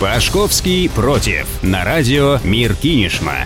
Пашковский против. На радио Мир Кинешма.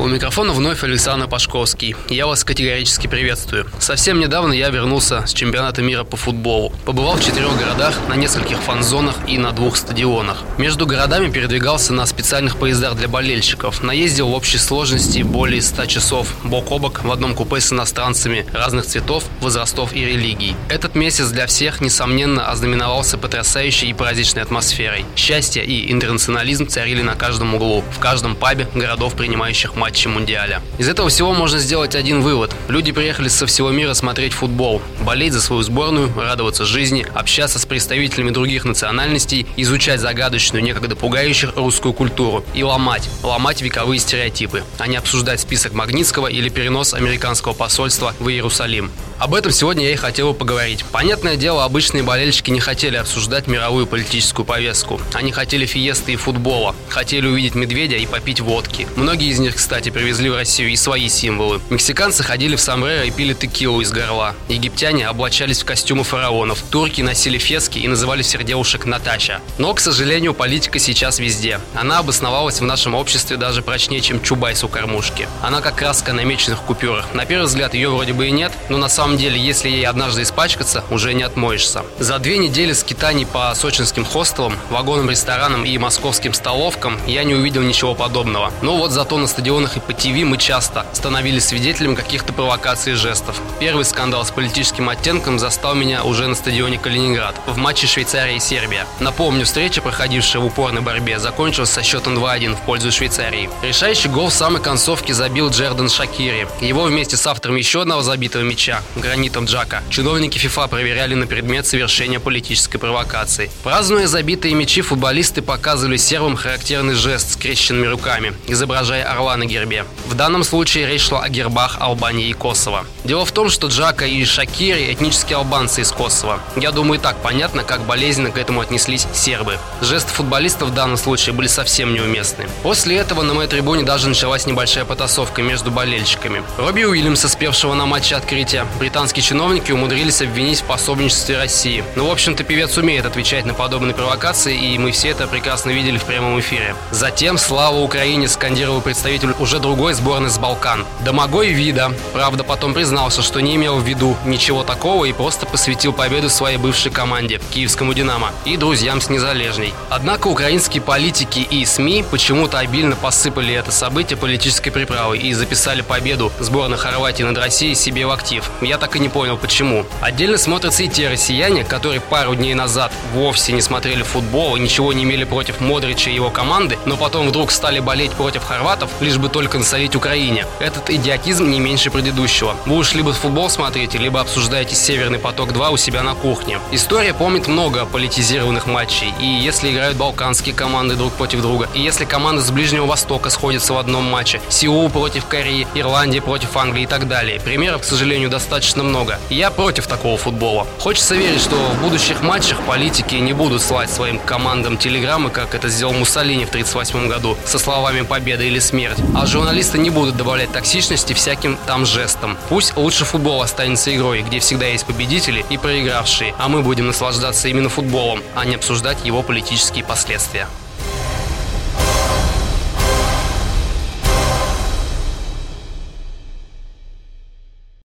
У микрофона вновь Александр Пашковский. Я вас категорически приветствую. Совсем недавно я вернулся с чемпионата мира по футболу. Побывал в четырех городах, на нескольких фан-зонах и на двух стадионах. Между городами передвигался на специальных поездах для болельщиков. Наездил в общей сложности более 100 часов бок о бок в одном купе с иностранцами разных цветов, возрастов и религий. Этот месяц для всех, несомненно, ознаменовался потрясающей и праздничной атмосферой. Счастье и интернационализм царили на каждом углу, в каждом пабе городов, принимающих матч матче Мундиаля. Из этого всего можно сделать один вывод. Люди приехали со всего мира смотреть футбол, болеть за свою сборную, радоваться жизни, общаться с представителями других национальностей, изучать загадочную, некогда пугающих русскую культуру и ломать, ломать вековые стереотипы, а не обсуждать список Магнитского или перенос американского посольства в Иерусалим. Об этом сегодня я и хотел бы поговорить. Понятное дело, обычные болельщики не хотели обсуждать мировую политическую повестку. Они хотели фиесты и футбола, хотели увидеть медведя и попить водки. Многие из них, кстати, кстати, привезли в Россию и свои символы. Мексиканцы ходили в сомбреро и пили текилу из горла. Египтяне облачались в костюмы фараонов. Турки носили фески и называли всех девушек Наташа. Но, к сожалению, политика сейчас везде. Она обосновалась в нашем обществе даже прочнее, чем Чубайс у кормушки. Она как краска на меченых купюрах. На первый взгляд ее вроде бы и нет, но на самом деле, если ей однажды испачкаться, уже не отмоешься. За две недели скитаний по сочинским хостелам, вагонам ресторанам и московским столовкам я не увидел ничего подобного. Но вот зато на стадионах новостях и по ТВ мы часто становились свидетелями каких-то провокаций и жестов. Первый скандал с политическим оттенком застал меня уже на стадионе Калининград в матче Швейцария и Сербия. Напомню, встреча, проходившая в упорной борьбе, закончилась со счетом 2-1 в пользу Швейцарии. Решающий гол в самой концовке забил Джердан Шакири. Его вместе с автором еще одного забитого мяча, Гранитом Джака, чиновники ФИФА проверяли на предмет совершения политической провокации. Празднуя забитые мячи, футболисты показывали сербам характерный жест с крещенными руками, изображая орла на гербе гербе. В данном случае речь шла о гербах Албании и Косово. Дело в том, что Джака и Шакири – этнические албанцы из Косово. Я думаю, и так понятно, как болезненно к этому отнеслись сербы. Жесты футболистов в данном случае были совсем неуместны. После этого на моей трибуне даже началась небольшая потасовка между болельщиками. Робби Уильямса, спевшего на матче открытия, британские чиновники умудрились обвинить в пособничестве России. Ну, в общем-то, певец умеет отвечать на подобные провокации, и мы все это прекрасно видели в прямом эфире. Затем «Слава Украине» скандировал представитель уже другой сборной с Балкан. Домогой Вида, правда, потом признался, что не имел в виду ничего такого и просто посвятил победу своей бывшей команде, киевскому «Динамо», и друзьям с Незалежней. Однако украинские политики и СМИ почему-то обильно посыпали это событие политической приправой и записали победу сборной Хорватии над Россией себе в актив. Я так и не понял, почему. Отдельно смотрятся и те россияне, которые пару дней назад вовсе не смотрели футбол и ничего не имели против Модрича и его команды, но потом вдруг стали болеть против хорватов, лишь бы только насолить Украине. Этот идиотизм не меньше предыдущего. Вы уж либо футбол смотрите, либо обсуждаете «Северный поток-2» у себя на кухне. История помнит много политизированных матчей. И если играют балканские команды друг против друга, и если команды с Ближнего Востока сходятся в одном матче, Сеул против Кореи, Ирландия против Англии и так далее. Примеров, к сожалению, достаточно много. Я против такого футбола. Хочется верить, что в будущих матчах политики не будут слать своим командам телеграммы, как это сделал Муссолини в 1938 году, со словами «победа или смерть», журналисты не будут добавлять токсичности всяким там жестом. Пусть лучше футбол останется игрой, где всегда есть победители и проигравшие, а мы будем наслаждаться именно футболом, а не обсуждать его политические последствия.